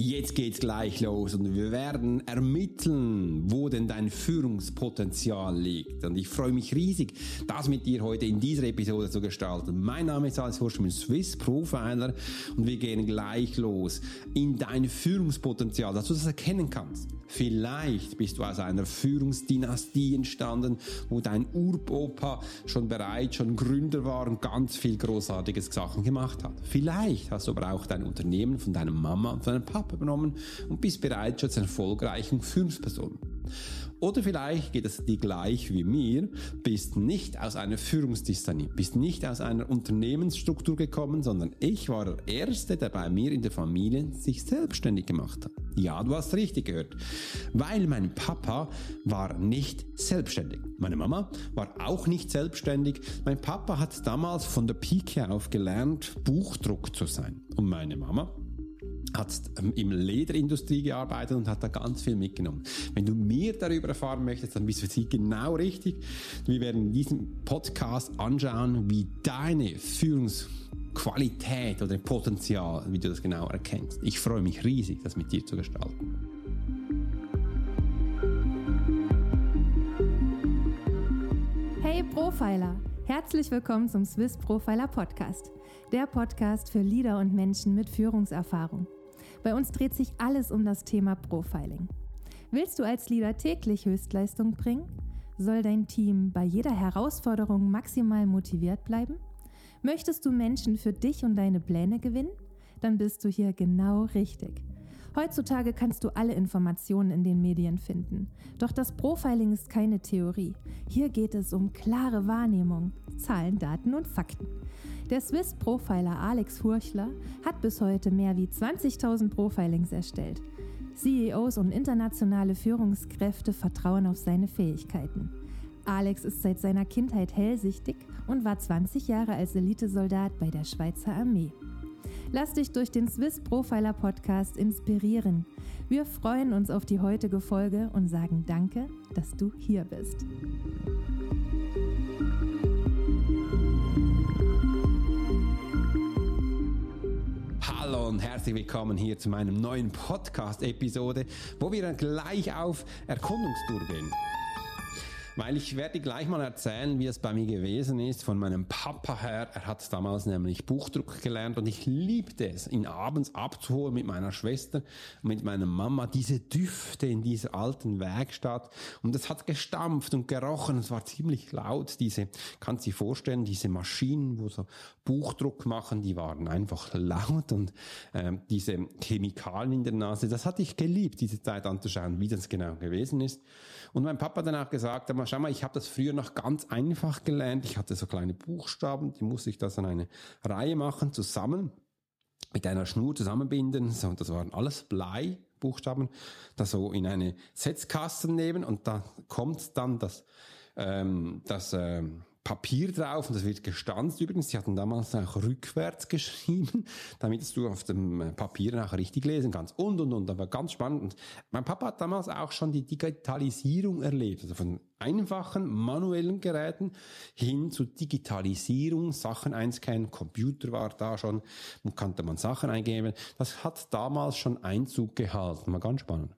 Jetzt geht's gleich los und wir werden ermitteln, wo denn dein Führungspotenzial liegt. Und ich freue mich riesig, das mit dir heute in dieser Episode zu gestalten. Mein Name ist Alex Horsch, ich bin Swiss Profiler und wir gehen gleich los in dein Führungspotenzial, dass du das erkennen kannst. Vielleicht bist du aus einer Führungsdynastie entstanden, wo dein Uropa schon bereits schon Gründer war und ganz viel großartiges Sachen gemacht hat. Vielleicht hast du aber auch dein Unternehmen von deiner Mama und deinem Papa übernommen und bist bereits zur erfolgreichen Führungsperson. Oder vielleicht geht es dir gleich wie mir, bist nicht aus einer Führungsdystanie, bist nicht aus einer Unternehmensstruktur gekommen, sondern ich war der Erste, der bei mir in der Familie sich selbstständig gemacht hat. Ja, du hast richtig gehört. Weil mein Papa war nicht selbstständig. Meine Mama war auch nicht selbstständig. Mein Papa hat damals von der Pike auf gelernt, Buchdruck zu sein. Und meine Mama hat ähm, im Lederindustrie gearbeitet und hat da ganz viel mitgenommen. Wenn du mehr darüber erfahren möchtest, dann bist du für sie genau richtig. Wir werden in diesem Podcast anschauen, wie deine Führungsqualität oder Potenzial, wie du das genau erkennst. Ich freue mich riesig, das mit dir zu gestalten. Hey Profiler! Herzlich willkommen zum Swiss Profiler Podcast, der Podcast für Leader und Menschen mit Führungserfahrung. Bei uns dreht sich alles um das Thema Profiling. Willst du als Leader täglich Höchstleistung bringen? Soll dein Team bei jeder Herausforderung maximal motiviert bleiben? Möchtest du Menschen für dich und deine Pläne gewinnen? Dann bist du hier genau richtig. Heutzutage kannst du alle Informationen in den Medien finden. Doch das Profiling ist keine Theorie. Hier geht es um klare Wahrnehmung, Zahlen, Daten und Fakten. Der Swiss Profiler Alex Furchler hat bis heute mehr wie 20.000 Profilings erstellt. CEOs und internationale Führungskräfte vertrauen auf seine Fähigkeiten. Alex ist seit seiner Kindheit hellsichtig und war 20 Jahre als Elitesoldat bei der Schweizer Armee. Lass dich durch den Swiss Profiler Podcast inspirieren. Wir freuen uns auf die heutige Folge und sagen Danke, dass du hier bist. Und herzlich willkommen hier zu meinem neuen Podcast-Episode, wo wir dann gleich auf Erkundungstour gehen. Weil ich werde gleich mal erzählen, wie es bei mir gewesen ist, von meinem Papa her. Er hat damals nämlich Buchdruck gelernt und ich liebte es, ihn abends abzuholen mit meiner Schwester mit meiner Mama. Diese Düfte in dieser alten Werkstatt. Und es hat gestampft und gerochen. Es war ziemlich laut. Diese, kannst du dir vorstellen, diese Maschinen, wo so Buchdruck machen, die waren einfach laut und ähm, diese Chemikalien in der Nase, das hatte ich geliebt, diese Zeit anzuschauen, wie das genau gewesen ist. Und mein Papa dann auch gesagt, schau mal, ich habe das früher noch ganz einfach gelernt. Ich hatte so kleine Buchstaben, die musste ich das an eine Reihe machen, zusammen mit einer Schnur zusammenbinden. So, das waren alles Bleibuchstaben, das so in eine Setzkasten nehmen und da kommt dann das, ähm, das ähm, Papier drauf und das wird gestanzt übrigens. Sie hatten damals auch rückwärts geschrieben, damit du auf dem Papier auch richtig lesen kannst. Und, und, und. War ganz spannend. Mein Papa hat damals auch schon die Digitalisierung erlebt. Also von einfachen manuellen Geräten hin zu Digitalisierung, Sachen einscannen, Computer war da schon und konnte man Sachen eingeben. Das hat damals schon Einzug gehalten. War ganz spannend.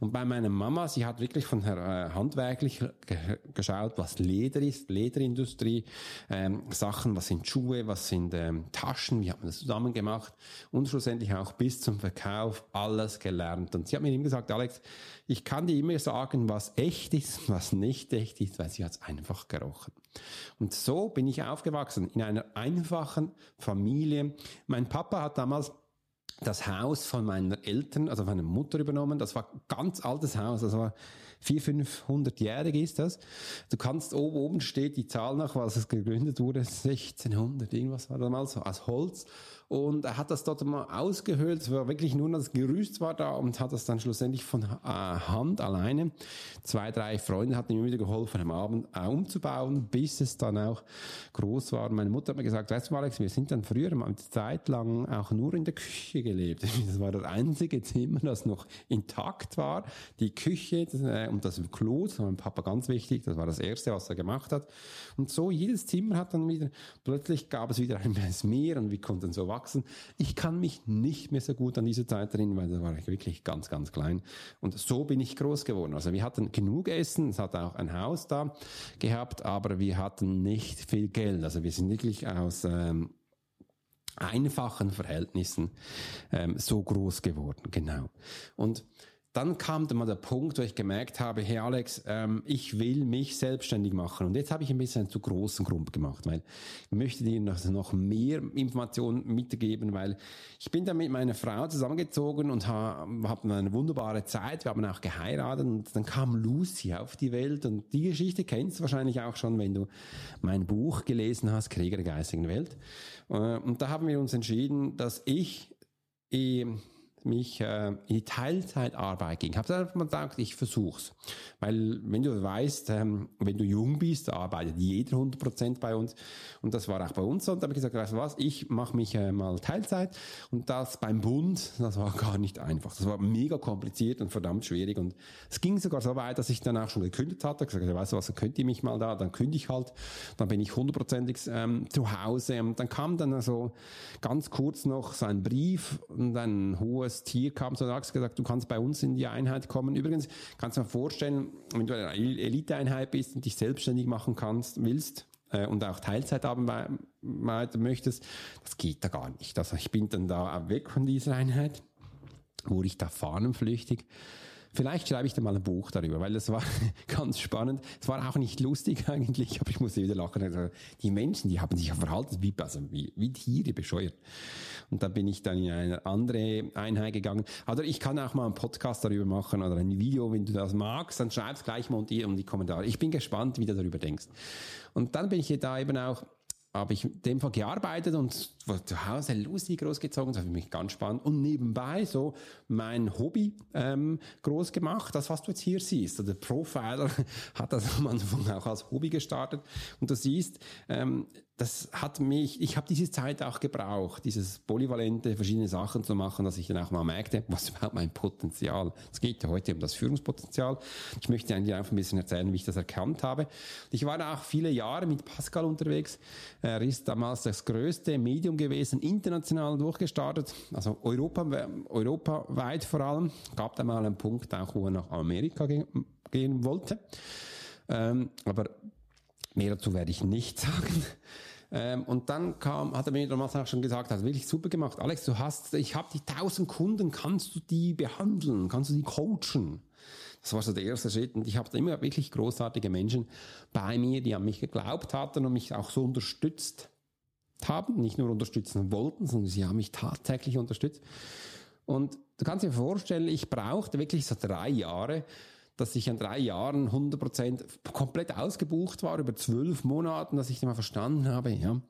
Und bei meiner Mama, sie hat wirklich von her, äh, handwerklich ge geschaut, was Leder ist, Lederindustrie, ähm, Sachen, was sind Schuhe, was sind ähm, Taschen, wie hat man das zusammen gemacht und schlussendlich auch bis zum Verkauf alles gelernt. Und sie hat mir immer gesagt, Alex, ich kann dir immer sagen, was echt ist, was nicht echt ist, weil sie hat es einfach gerochen. Und so bin ich aufgewachsen in einer einfachen Familie. Mein Papa hat damals das Haus von meiner Eltern, also meiner Mutter übernommen. Das war ganz altes Haus, das war 400, 500-jährig ist das. Du kannst oben, oben steht die Zahl nach, was es gegründet wurde, 1600, irgendwas war damals so, aus Holz. Und er hat das dort mal ausgehöhlt. Es war wirklich nur das Gerüst war da und hat das dann schlussendlich von äh, Hand alleine. Zwei, drei Freunde hatten ihm wieder geholfen, am Abend umzubauen, bis es dann auch groß war. Meine Mutter hat mir gesagt, weißt du Alex, wir sind dann früher mal eine Zeit lang auch nur in der Küche gelebt. Das war das einzige Zimmer, das noch intakt war. Die Küche äh, und das Klo, das war mein Papa ganz wichtig. Das war das erste, was er gemacht hat. Und so jedes Zimmer hat dann wieder, plötzlich gab es wieder ein Meer und wir konnten so wachsen gewachsen. Ich kann mich nicht mehr so gut an diese Zeit erinnern, weil da war ich wirklich ganz, ganz klein. Und so bin ich groß geworden. Also wir hatten genug Essen, es hat auch ein Haus da gehabt, aber wir hatten nicht viel Geld. Also wir sind wirklich aus ähm, einfachen Verhältnissen ähm, so groß geworden. Genau. Und dann kam dann mal der Punkt, wo ich gemerkt habe, hey Alex, ähm, ich will mich selbstständig machen. Und jetzt habe ich ein bisschen einen zu großen Grund gemacht, weil ich möchte dir noch, noch mehr Informationen mitgeben, weil ich bin dann mit meiner Frau zusammengezogen und habe hab eine wunderbare Zeit. Wir haben auch geheiratet und dann kam Lucy auf die Welt und die Geschichte kennst du wahrscheinlich auch schon, wenn du mein Buch gelesen hast, Krieger der geistigen Welt. Äh, und da haben wir uns entschieden, dass ich eh, mich äh, in die Teilzeitarbeit ging. Habe dann gedacht, ich versuch's. Weil wenn du weißt, ähm, wenn du jung bist, arbeitet jeder 100% bei uns. Und das war auch bei uns so. Und da habe ich gesagt, weißt du was, ich mache mich äh, mal Teilzeit. Und das beim Bund, das war gar nicht einfach. Das war mega kompliziert und verdammt schwierig. Und es ging sogar so weit, dass ich dann auch schon gekündigt hatte. gesagt, weißt du was, dann könnt ihr mich mal da, dann kündige ich halt. Dann bin ich hundertprozentig ähm, zu Hause. Und dann kam dann also ganz kurz noch so ein Brief und ein hohes das Tier kam so und gesagt, du kannst bei uns in die Einheit kommen. Übrigens, kannst du dir vorstellen, wenn du eine Eliteeinheit bist und dich selbstständig machen kannst, willst, äh, und auch Teilzeit arbeiten möchtest, das geht da gar nicht. Also ich bin dann da weg von dieser Einheit, wurde ich da fahnenflüchtig Vielleicht schreibe ich da mal ein Buch darüber, weil das war ganz spannend. Es war auch nicht lustig eigentlich, aber ich musste wieder lachen. Also die Menschen, die haben sich ja verhalten wie, also wie, wie Tiere bescheuert. Und da bin ich dann in eine andere Einheit gegangen. Also ich kann auch mal einen Podcast darüber machen oder ein Video, wenn du das magst, dann schreib's gleich mal unter die, um die Kommentare. Ich bin gespannt, wie du darüber denkst. Und dann bin ich da eben auch habe ich in dem Fall gearbeitet und zu Hause lustig großgezogen, das war für mich ganz spannend. Und nebenbei so mein Hobby ähm, groß gemacht, das was du jetzt hier siehst. Also der Profiler hat das am Anfang auch als Hobby gestartet. Und du siehst, ähm, das hat mich, ich habe diese Zeit auch gebraucht, dieses polyvalente, verschiedene Sachen zu machen, dass ich dann auch mal merkte, was überhaupt mein Potenzial. Es geht ja heute um das Führungspotenzial. Ich möchte eigentlich einfach ein bisschen erzählen, wie ich das erkannt habe. Ich war auch viele Jahre mit Pascal unterwegs. Er ist damals das größte Medium gewesen, international durchgestartet, also Europa, europaweit vor allem. Gab da mal einen Punkt auch, wo er nach Amerika gehen, gehen wollte. Ähm, aber mehr dazu werde ich nicht sagen. Ähm, und dann kam, hat er mir damals auch schon gesagt, hat wirklich super gemacht. Alex, du hast, ich habe die tausend Kunden, kannst du die behandeln? Kannst du die coachen? Das war so der erste Schritt. Und ich habe immer wirklich großartige Menschen bei mir, die an mich geglaubt hatten und mich auch so unterstützt haben. Nicht nur unterstützen wollten, sondern sie haben mich tatsächlich unterstützt. Und du kannst dir vorstellen, ich brauchte wirklich so drei Jahre, dass ich in drei Jahren 100% komplett ausgebucht war, über zwölf Monaten, dass ich dann mal verstanden habe, ja,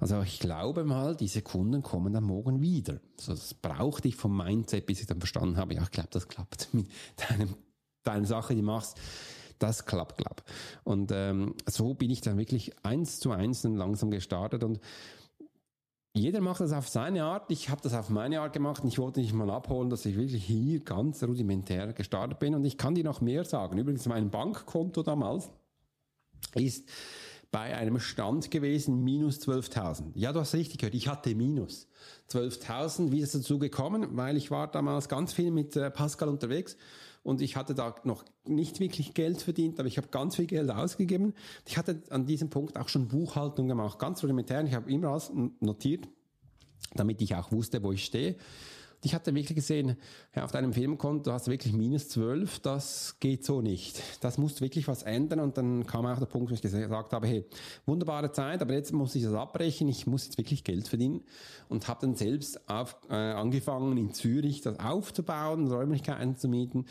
also ich glaube mal, diese Kunden kommen dann morgen wieder. Also das brauchte ich vom Mindset, bis ich dann verstanden habe, ja, ich glaube, das klappt mit deinem, deiner Sache, die du machst. Das klappt, glaub. Und ähm, so bin ich dann wirklich eins zu eins langsam gestartet und jeder macht das auf seine Art. Ich habe das auf meine Art gemacht und ich wollte dich mal abholen, dass ich wirklich hier ganz rudimentär gestartet bin. Und ich kann dir noch mehr sagen. Übrigens, mein Bankkonto damals ist bei einem Stand gewesen, minus 12.000. Ja, du hast richtig gehört, ich hatte minus 12.000. Wie ist es dazu gekommen? Weil ich war damals ganz viel mit äh, Pascal unterwegs und ich hatte da noch nicht wirklich Geld verdient, aber ich habe ganz viel Geld ausgegeben. Ich hatte an diesem Punkt auch schon Buchhaltung gemacht, ganz rudimentär. Ich habe immer alles notiert, damit ich auch wusste, wo ich stehe. Ich hatte wirklich gesehen, ja, auf deinem Firmenkonto hast du wirklich minus 12, das geht so nicht. Das muss wirklich was ändern und dann kam auch der Punkt, wo ich gesagt habe, hey, wunderbare Zeit, aber jetzt muss ich das abbrechen, ich muss jetzt wirklich Geld verdienen und habe dann selbst auf, äh, angefangen in Zürich das aufzubauen, Räumlichkeiten zu mieten,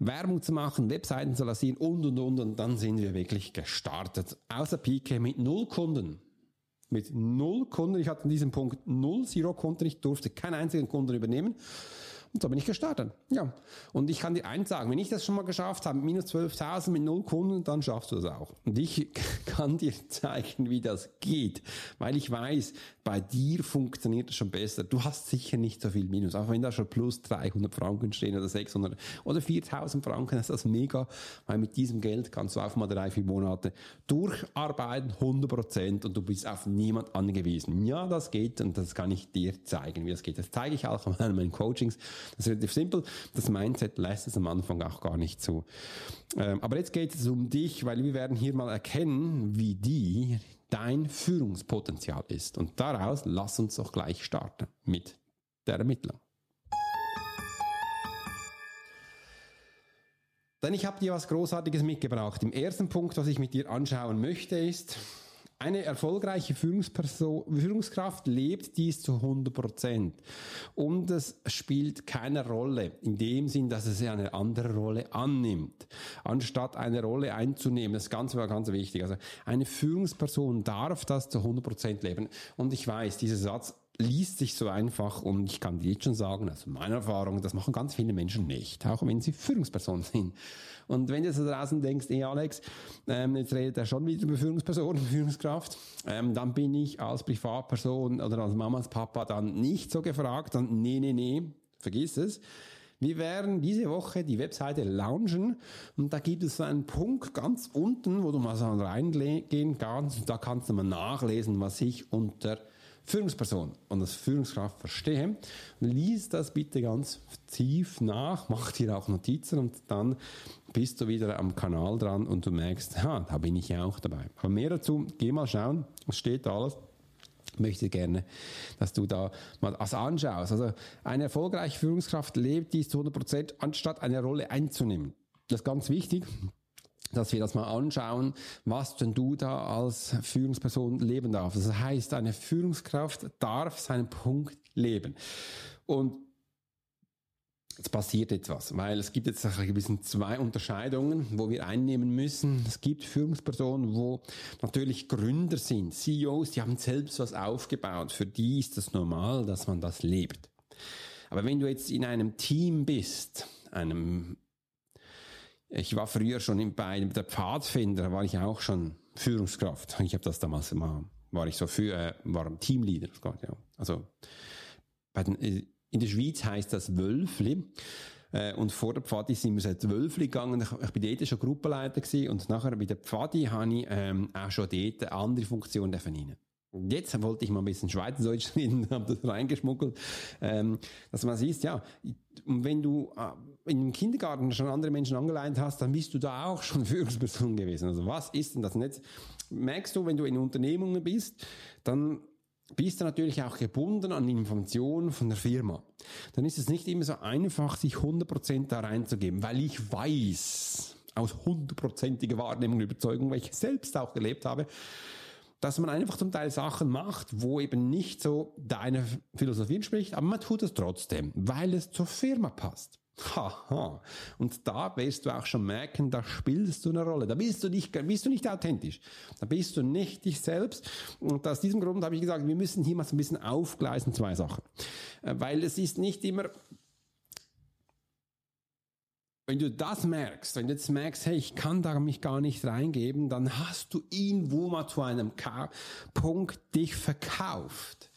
Werbung zu machen, Webseiten zu lancieren und und und und dann sind wir wirklich gestartet. Außer Pike mit null Kunden mit null Kunden. Ich hatte an diesem Punkt null Zero Kunden. Ich durfte keinen einzigen Kunden übernehmen. Und so bin ich gestartet. Ja. Und ich kann dir eins sagen, wenn ich das schon mal geschafft habe, minus 12.000 mit null Kunden, dann schaffst du das auch. Und ich kann dir zeigen, wie das geht, weil ich weiß, bei dir funktioniert es schon besser. Du hast sicher nicht so viel Minus, auch wenn da schon plus 300 Franken stehen oder 600 oder 4000 Franken, ist das mega, weil mit diesem Geld kannst du auf mal drei, vier Monate durcharbeiten, 100 Prozent und du bist auf niemand angewiesen. Ja, das geht und das kann ich dir zeigen, wie das geht. Das zeige ich auch in meinen Coachings. Das ist relativ simpel. Das Mindset lässt es am Anfang auch gar nicht zu. Ähm, aber jetzt geht es um dich, weil wir werden hier mal erkennen, wie die dein Führungspotenzial ist. Und daraus lass uns doch gleich starten mit der Ermittlung. Denn ich habe dir was Großartiges mitgebracht. Im ersten Punkt, was ich mit dir anschauen möchte, ist, eine erfolgreiche Führungskraft lebt dies zu 100 Prozent. Und es spielt keine Rolle in dem Sinn, dass es eine andere Rolle annimmt, anstatt eine Rolle einzunehmen. Das ist ganz, ganz wichtig. Also eine Führungsperson darf das zu 100 Prozent leben. Und ich weiß, dieser Satz liest sich so einfach und ich kann dir jetzt schon sagen, also meine Erfahrung, das machen ganz viele Menschen nicht, auch wenn sie Führungspersonen sind. Und wenn du so draußen denkst, eh Alex, ähm, jetzt redet er schon wieder über Führungspersonen, Führungskraft, ähm, dann bin ich als Privatperson oder als Mamas Papa dann nicht so gefragt, dann nee, nee, nee, vergiss es. Wir werden diese Woche die Webseite launchen und da gibt es so einen Punkt ganz unten, wo du mal so reingehen kannst. Da kannst du mal nachlesen, was ich unter Führungsperson und als Führungskraft verstehe, lies das bitte ganz tief nach, mach dir auch Notizen und dann bist du wieder am Kanal dran und du merkst, ha, da bin ich ja auch dabei. Aber mehr dazu, geh mal schauen, es steht alles möchte gerne, dass du da mal was anschaust. Also eine erfolgreiche Führungskraft lebt dies zu 100 Prozent, anstatt eine Rolle einzunehmen. Das ist ganz wichtig dass wir das mal anschauen, was denn du da als Führungsperson leben darfst. Das heißt, eine Führungskraft darf seinen Punkt leben. Und Jetzt passiert etwas, weil es gibt jetzt ein bisschen zwei Unterscheidungen, wo wir einnehmen müssen. Es gibt Führungspersonen, wo natürlich Gründer sind, CEOs, die haben selbst was aufgebaut. Für die ist es das normal, dass man das lebt. Aber wenn du jetzt in einem Team bist, einem ich war früher schon bei der Pfadfinder, war ich auch schon Führungskraft. Ich habe das damals mal, war ich so für, äh, war Teamleader. Ja. Also bei den, äh, in der Schweiz heißt das Wölfli. Äh, und vor der Pfadi sind wir seit Wölfli gegangen. Ich, ich bin dort schon Gruppenleiter gewesen und nachher bei der Pfadi habe ich ähm, auch schon dort eine andere Funktion verdienen. Jetzt wollte ich mal ein bisschen Schweizerdeutsch reden, habe das reingeschmuggelt, ähm, dass man sieht, ja, wenn du äh, im Kindergarten schon andere Menschen angeleint hast, dann bist du da auch schon Führungsperson gewesen. Also was ist denn das? Und jetzt merkst du, wenn du in Unternehmungen bist, dann bist du natürlich auch gebunden an Informationen von der Firma. Dann ist es nicht immer so einfach, sich 100% da reinzugeben, weil ich weiß, aus hundertprozentiger Wahrnehmung und Überzeugung, weil ich selbst auch gelebt habe, dass man einfach zum Teil Sachen macht, wo eben nicht so deine Philosophie entspricht, aber man tut es trotzdem, weil es zur Firma passt. Haha. Und da wirst du auch schon merken, da spielst du eine Rolle. Da bist du nicht, bist du nicht authentisch. Da bist du nicht dich selbst. Und aus diesem Grund habe ich gesagt, wir müssen hier mal so ein bisschen aufgleisen, zwei Sachen. Äh, weil es ist nicht immer wenn du das merkst, wenn du jetzt merkst, hey, ich kann da mich gar nicht reingeben, dann hast du ihn wo mal zu einem Punkt dich verkauft.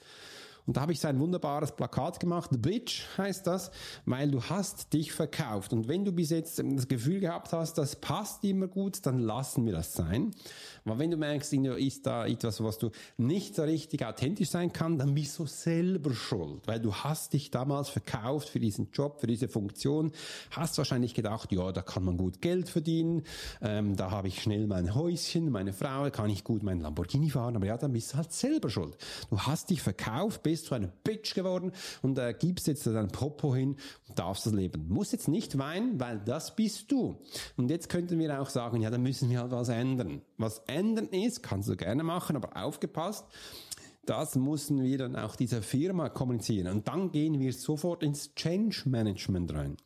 Und da habe ich so ein wunderbares Plakat gemacht. The Bitch heißt das, weil du hast dich verkauft. Und wenn du bis jetzt das Gefühl gehabt hast, das passt immer gut, dann lassen wir das sein. Aber wenn du merkst, ist da etwas, was du nicht so richtig authentisch sein kann, dann bist du selber schuld, weil du hast dich damals verkauft für diesen Job, für diese Funktion, hast wahrscheinlich gedacht, ja, da kann man gut Geld verdienen, ähm, da habe ich schnell mein Häuschen, meine Frau, kann ich gut mein Lamborghini fahren, aber ja, dann bist du halt selber schuld. Du hast dich verkauft, bist zu einer Bitch geworden und äh, gibst jetzt dein Popo hin und darfst das leben. Muss jetzt nicht weinen, weil das bist du. Und jetzt könnten wir auch sagen, ja, dann müssen wir halt was ändern. Was ändern ist, kannst du gerne machen, aber aufgepasst. Das müssen wir dann auch dieser Firma kommunizieren. Und dann gehen wir sofort ins Change Management rein.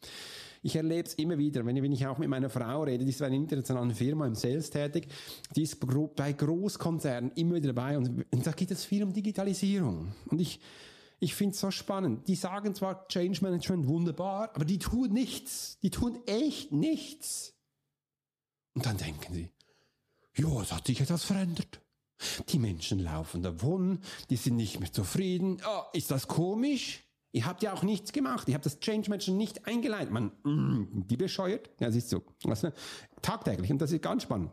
Ich erlebe es immer wieder, wenn ich, wenn ich auch mit meiner Frau rede, die ist bei einer internationalen Firma im Sales tätig, die ist bei Großkonzernen immer wieder dabei und, und da geht es viel um Digitalisierung. Und ich, Ich finde es so spannend. Die sagen zwar Change Management wunderbar, aber die tun nichts. Die tun echt nichts. Und dann denken sie, ja, es hat sich etwas verändert. Die Menschen laufen davon, die sind nicht mehr zufrieden. Oh, ist das komisch? Ihr habt ja auch nichts gemacht. Ihr habt das Change Management nicht eingeleitet. Man, mm, die bescheuert. Ja, ist so. Also, tagtäglich. Und das ist ganz spannend.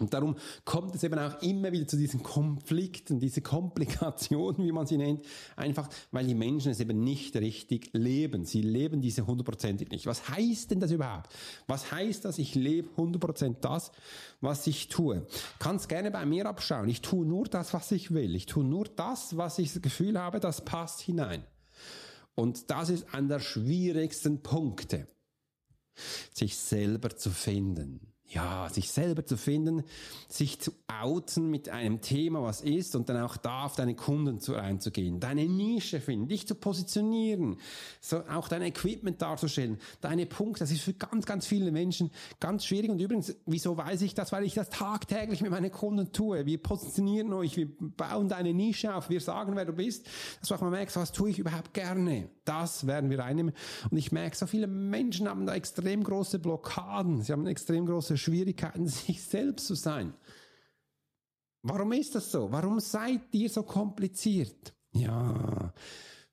Und darum kommt es eben auch immer wieder zu diesen Konflikten, diese Komplikationen, wie man sie nennt, einfach weil die Menschen es eben nicht richtig leben. Sie leben diese hundertprozentig nicht. Was heißt denn das überhaupt? Was heißt das? Ich lebe hundertprozentig das, was ich tue. Kannst gerne bei mir abschauen. Ich tue nur das, was ich will. Ich tue nur das, was ich das Gefühl habe, das passt hinein. Und das ist einer der schwierigsten Punkte, sich selber zu finden ja, sich selber zu finden, sich zu outen mit einem Thema, was ist, und dann auch da auf deine Kunden zu einzugehen, deine Nische finden, dich zu positionieren, so auch dein Equipment darzustellen, deine Punkte, das ist für ganz, ganz viele Menschen ganz schwierig. Und übrigens, wieso weiß ich das? Weil ich das tagtäglich mit meinen Kunden tue. Wir positionieren euch, wir bauen deine Nische auf, wir sagen, wer du bist, dass du auch mal merkst, was tue ich überhaupt gerne. Das werden wir einnehmen. Und ich merke, so viele Menschen haben da extrem große Blockaden, sie haben extrem große Schwierigkeiten, sich selbst zu sein. Warum ist das so? Warum seid ihr so kompliziert? Ja,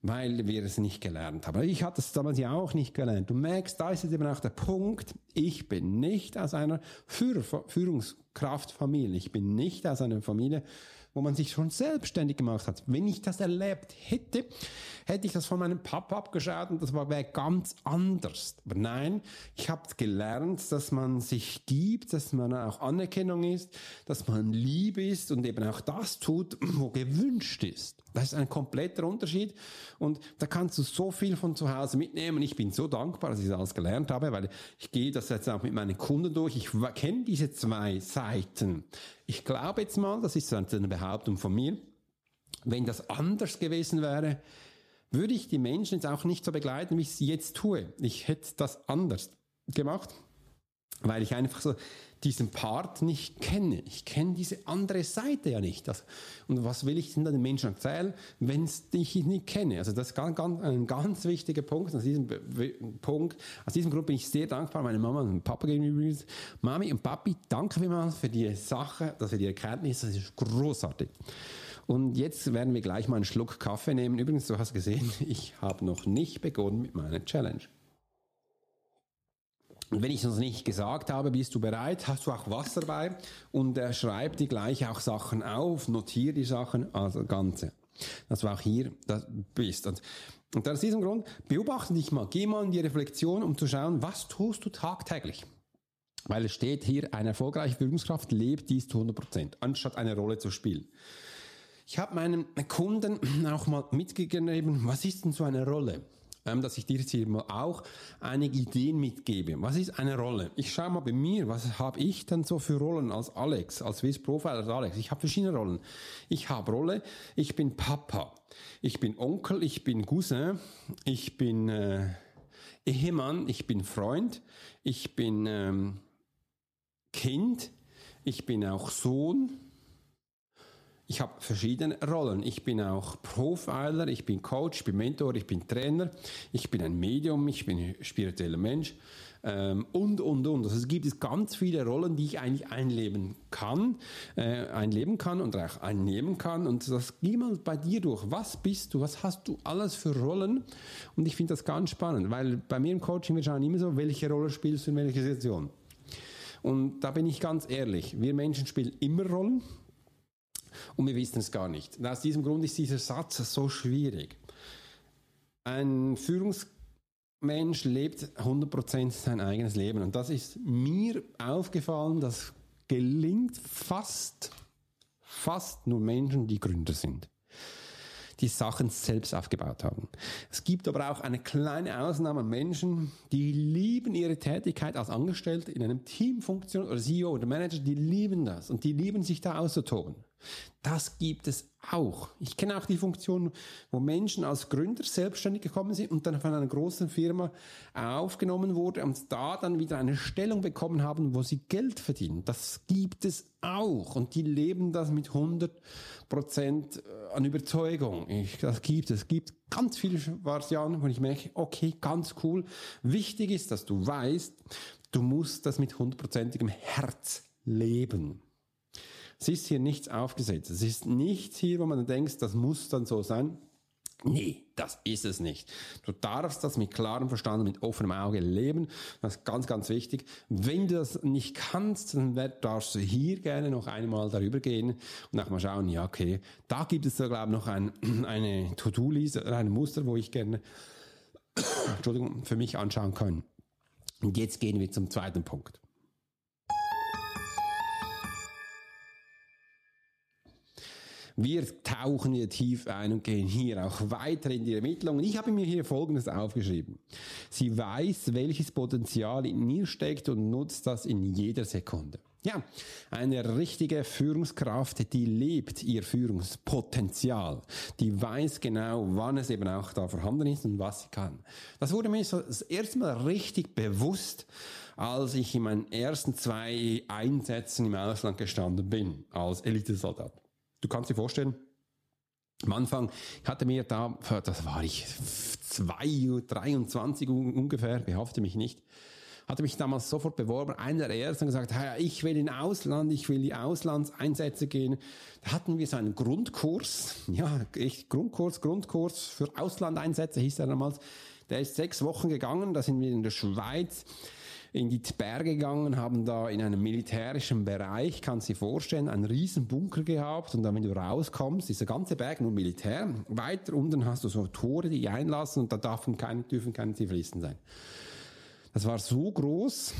weil wir es nicht gelernt haben. Ich hatte es damals ja auch nicht gelernt. Du merkst, da ist jetzt eben auch der Punkt, ich bin nicht aus einer Führ Führungskraftfamilie. Ich bin nicht aus einer Familie, wo man sich schon selbstständig gemacht hat. Wenn ich das erlebt hätte, hätte ich das von meinem Papa abgeschaut und das wäre ganz anders. Aber nein, ich habe gelernt, dass man sich gibt, dass man auch Anerkennung ist, dass man lieb ist und eben auch das tut, wo gewünscht ist. Das ist ein kompletter Unterschied und da kannst du so viel von zu Hause mitnehmen. Ich bin so dankbar, dass ich das alles gelernt habe, weil ich gehe das jetzt auch mit meinen Kunden durch. Ich kenne diese zwei Seiten. Ich glaube jetzt mal, das ist eine Behauptung von mir, wenn das anders gewesen wäre, würde ich die Menschen jetzt auch nicht so begleiten, wie ich es jetzt tue. Ich hätte das anders gemacht, weil ich einfach so diesen Part nicht kenne. Ich kenne diese andere Seite ja nicht. Also, und was will ich denn den Menschen erzählen, wenn ich ihn nicht kenne? Also das ist ganz, ganz, ein ganz wichtiger Punkt. Aus diesem Punkt, aus diesem Grund bin ich sehr dankbar meine Mama und Papa gegenüber. Mami und Papi, danke vielmals für die Sache, für die Erkenntnis. Das ist großartig. Und jetzt werden wir gleich mal einen Schluck Kaffee nehmen. Übrigens, du hast gesehen, ich habe noch nicht begonnen mit meiner Challenge. Wenn ich es nicht gesagt habe, bist du bereit, hast du auch Wasser dabei und äh, schreib dir gleich auch Sachen auf, notiere die Sachen, also Ganze. Dass du auch hier das bist. Und, und aus diesem Grund, beobachte dich mal, geh mal in die Reflexion, um zu schauen, was tust du tagtäglich. Weil es steht hier, eine erfolgreiche Führungskraft lebt dies zu 100 Prozent, anstatt eine Rolle zu spielen. Ich habe meinen Kunden auch mal mitgegeben, was ist denn so eine Rolle? Ähm, dass ich dir jetzt hier mal auch einige Ideen mitgebe. Was ist eine Rolle? Ich schaue mal bei mir, was habe ich denn so für Rollen als Alex, als Swiss Profiler als Alex? Ich habe verschiedene Rollen. Ich habe Rolle, ich bin Papa, ich bin Onkel, ich bin Cousin, ich bin äh, Ehemann, ich bin Freund, ich bin ähm, Kind, ich bin auch Sohn, ich habe verschiedene Rollen. Ich bin auch Profiler, ich bin Coach, ich bin Mentor, ich bin Trainer, ich bin ein Medium, ich bin ein spiritueller Mensch ähm, und, und, und. Also es gibt ganz viele Rollen, die ich eigentlich einleben kann, äh, einleben kann und auch einnehmen kann. Und das geh mal bei dir durch. Was bist du? Was hast du alles für Rollen? Und ich finde das ganz spannend, weil bei mir im Coaching, wir schauen immer so, welche Rolle spielst du in welcher Situation. Und da bin ich ganz ehrlich, wir Menschen spielen immer Rollen und wir wissen es gar nicht. Und aus diesem Grund ist dieser Satz so schwierig. Ein Führungsmensch lebt 100% sein eigenes Leben und das ist mir aufgefallen, das gelingt fast, fast nur Menschen, die Gründer sind die Sachen selbst aufgebaut haben. Es gibt aber auch eine kleine Ausnahme an Menschen, die lieben ihre Tätigkeit als Angestellte in einem Teamfunktion oder CEO oder Manager, die lieben das und die lieben sich da auszutoben. Das gibt es auch. Ich kenne auch die Funktion, wo Menschen als Gründer selbstständig gekommen sind und dann von einer großen Firma aufgenommen wurde und da dann wieder eine Stellung bekommen haben, wo sie Geld verdienen. Das gibt es auch und die leben das mit 100 Prozent äh, an Überzeugung. Ich, das gibt es. Es gibt ganz viele Varianten, wo ich merke, okay, ganz cool. Wichtig ist, dass du weißt, du musst das mit hundertprozentigem Herz leben. Es ist hier nichts aufgesetzt. Es ist nichts hier, wo man denkt, das muss dann so sein. Nee, das ist es nicht. Du darfst das mit klarem Verstand, mit offenem Auge leben. Das ist ganz, ganz wichtig. Wenn du das nicht kannst, dann darfst du hier gerne noch einmal darüber gehen und auch mal schauen, ja, okay, da gibt es da, glaube ich, noch ein, eine To-Do-Liste, ein Muster, wo ich gerne, Entschuldigung, für mich anschauen kann. Und jetzt gehen wir zum zweiten Punkt. Wir tauchen hier tief ein und gehen hier auch weiter in die Ermittlungen. Ich habe mir hier Folgendes aufgeschrieben. Sie weiß, welches Potenzial in ihr steckt und nutzt das in jeder Sekunde. Ja, eine richtige Führungskraft, die lebt ihr Führungspotenzial. Die weiß genau, wann es eben auch da vorhanden ist und was sie kann. Das wurde mir so das erste Mal richtig bewusst, als ich in meinen ersten zwei Einsätzen im Ausland gestanden bin, als Elitesoldat. Du kannst dir vorstellen, am Anfang hatte mir da, das war ich 2, 23 ungefähr, behafte mich nicht, hatte mich damals sofort beworben, einer der ersten gesagt, ich will in Ausland, ich will die Auslandseinsätze gehen. Da hatten wir so einen Grundkurs, ja, echt Grundkurs, Grundkurs für Auslandeinsätze hieß er damals. Der ist sechs Wochen gegangen, da sind wir in der Schweiz in die Berge gegangen, haben da in einem militärischen Bereich, kannst du dir vorstellen, einen riesen Bunker gehabt und dann, wenn du rauskommst, dieser ganze Berg nur Militär. Weiter unten hast du so Tore, die einlassen und da dürfen keine, dürfen keine Zivilisten sein. Das war so groß,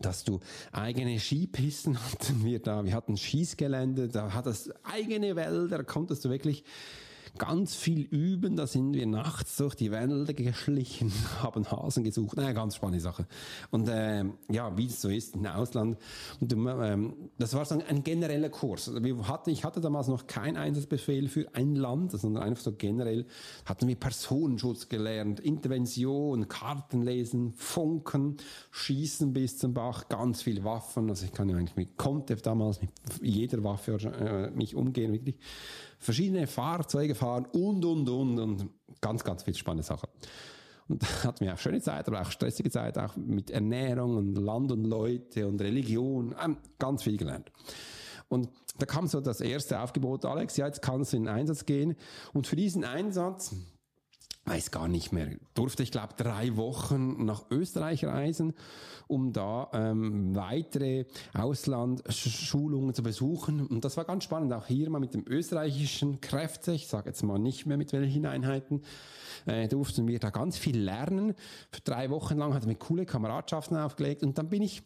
dass du eigene Skipisten hatten wir da, wir hatten Schießgelände, da hat es eigene Wälder, konntest du wirklich ganz viel üben. Da sind wir nachts durch die Wälder geschlichen, haben Hasen gesucht. Naja, ganz spannende Sache. Und äh, ja, wie es so ist im Ausland. Und ähm, das war so ein, genereller Kurs. Also wir hatten, ich hatte damals noch keinen Einsatzbefehl für ein Land, sondern einfach so generell hatten wir Personenschutz gelernt, Intervention, Karten lesen, Funken, Schießen bis zum Bach, ganz viele Waffen. Also ich kann ja eigentlich mit, konnte damals mit jeder Waffe äh, mich umgehen, wirklich verschiedene Fahrzeuge fahren und, und, und, und ganz, ganz viel spannende Sachen. Und da hatten wir auch schöne Zeit, aber auch stressige Zeit, auch mit Ernährung und Land und Leute und Religion, ähm, ganz viel gelernt. Und da kam so das erste Aufgebot, Alex, ja, jetzt kannst du in den Einsatz gehen. Und für diesen Einsatz weiß gar nicht mehr, durfte ich glaube drei Wochen nach Österreich reisen, um da ähm, weitere Auslandsschulungen zu besuchen. Und das war ganz spannend, auch hier mal mit dem österreichischen Kräfte, ich sage jetzt mal nicht mehr mit welchen Einheiten, äh, durften wir da ganz viel lernen. Für drei Wochen lang hatten wir coole Kameradschaften aufgelegt und dann bin ich